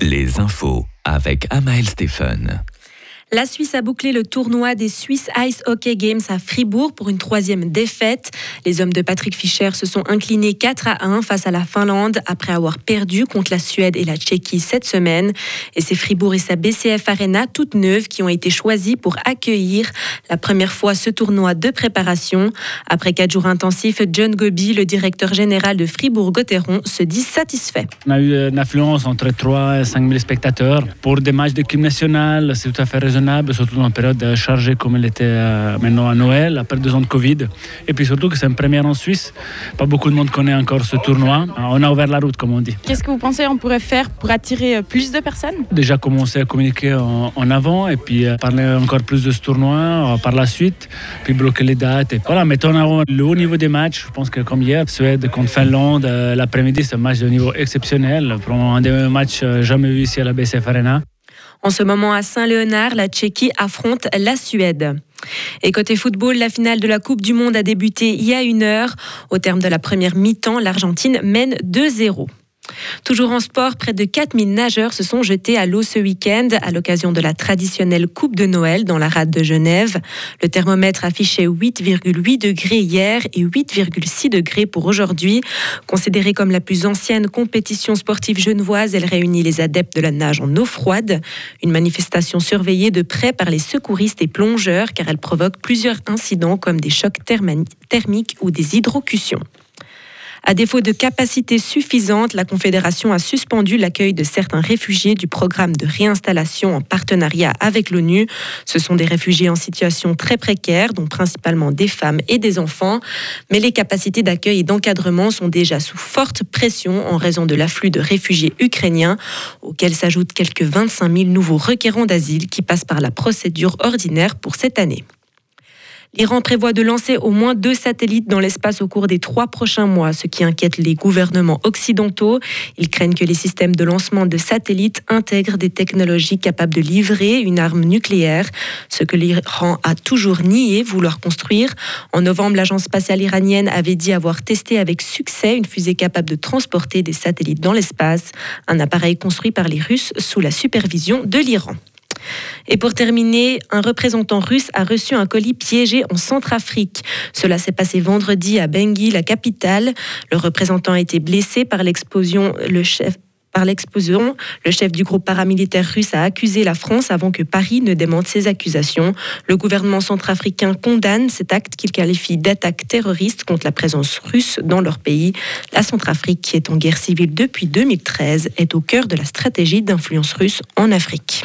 les infos avec Amael Stephen. La Suisse a bouclé le tournoi des Swiss Ice Hockey Games à Fribourg pour une troisième défaite. Les hommes de Patrick Fischer se sont inclinés 4 à 1 face à la Finlande après avoir perdu contre la Suède et la Tchéquie cette semaine. Et c'est Fribourg et sa BCF Arena toute neuve qui ont été choisis pour accueillir la première fois ce tournoi de préparation. Après quatre jours intensifs, John Gobi, le directeur général de Fribourg-Gotteron, se dit satisfait. On a eu une affluence entre 3 et 5 000 spectateurs. Pour des matchs d'équipe nationale, c'est tout à fait raisonnable surtout dans une période chargée comme elle était euh, maintenant à Noël, après deux ans de Covid. Et puis surtout que c'est une première en Suisse. Pas beaucoup de monde connaît encore ce tournoi. On a ouvert la route, comme on dit. Qu'est-ce que vous pensez qu'on pourrait faire pour attirer euh, plus de personnes? Déjà commencer à communiquer en, avant et puis euh, parler encore plus de ce tournoi par la suite, puis bloquer les dates. Et voilà, mettons en avant le haut niveau des matchs. Je pense que comme hier, Suède contre Finlande, l'après-midi, c'est un match de niveau exceptionnel. un des matchs jamais vu ici à la BCF Arena. En ce moment, à Saint-Léonard, la Tchéquie affronte la Suède. Et côté football, la finale de la Coupe du Monde a débuté il y a une heure. Au terme de la première mi-temps, l'Argentine mène 2-0. Toujours en sport, près de 4000 nageurs se sont jetés à l'eau ce week-end à l'occasion de la traditionnelle Coupe de Noël dans la rade de Genève. Le thermomètre affichait 8,8 degrés hier et 8,6 degrés pour aujourd'hui. Considérée comme la plus ancienne compétition sportive genevoise, elle réunit les adeptes de la nage en eau froide. Une manifestation surveillée de près par les secouristes et plongeurs car elle provoque plusieurs incidents comme des chocs thermiques ou des hydrocutions. À défaut de capacité suffisante, la Confédération a suspendu l'accueil de certains réfugiés du programme de réinstallation en partenariat avec l'ONU. Ce sont des réfugiés en situation très précaire, dont principalement des femmes et des enfants. Mais les capacités d'accueil et d'encadrement sont déjà sous forte pression en raison de l'afflux de réfugiés ukrainiens, auxquels s'ajoutent quelques 25 000 nouveaux requérants d'asile qui passent par la procédure ordinaire pour cette année. L'Iran prévoit de lancer au moins deux satellites dans l'espace au cours des trois prochains mois, ce qui inquiète les gouvernements occidentaux. Ils craignent que les systèmes de lancement de satellites intègrent des technologies capables de livrer une arme nucléaire, ce que l'Iran a toujours nié vouloir construire. En novembre, l'agence spatiale iranienne avait dit avoir testé avec succès une fusée capable de transporter des satellites dans l'espace, un appareil construit par les Russes sous la supervision de l'Iran. Et pour terminer, un représentant russe a reçu un colis piégé en Centrafrique. Cela s'est passé vendredi à Bangui, la capitale. Le représentant a été blessé par l'explosion. Le chef par l'explosion, le chef du groupe paramilitaire russe a accusé la France avant que Paris ne démente ses accusations. Le gouvernement centrafricain condamne cet acte qu'il qualifie d'attaque terroriste contre la présence russe dans leur pays. La Centrafrique, qui est en guerre civile depuis 2013, est au cœur de la stratégie d'influence russe en Afrique.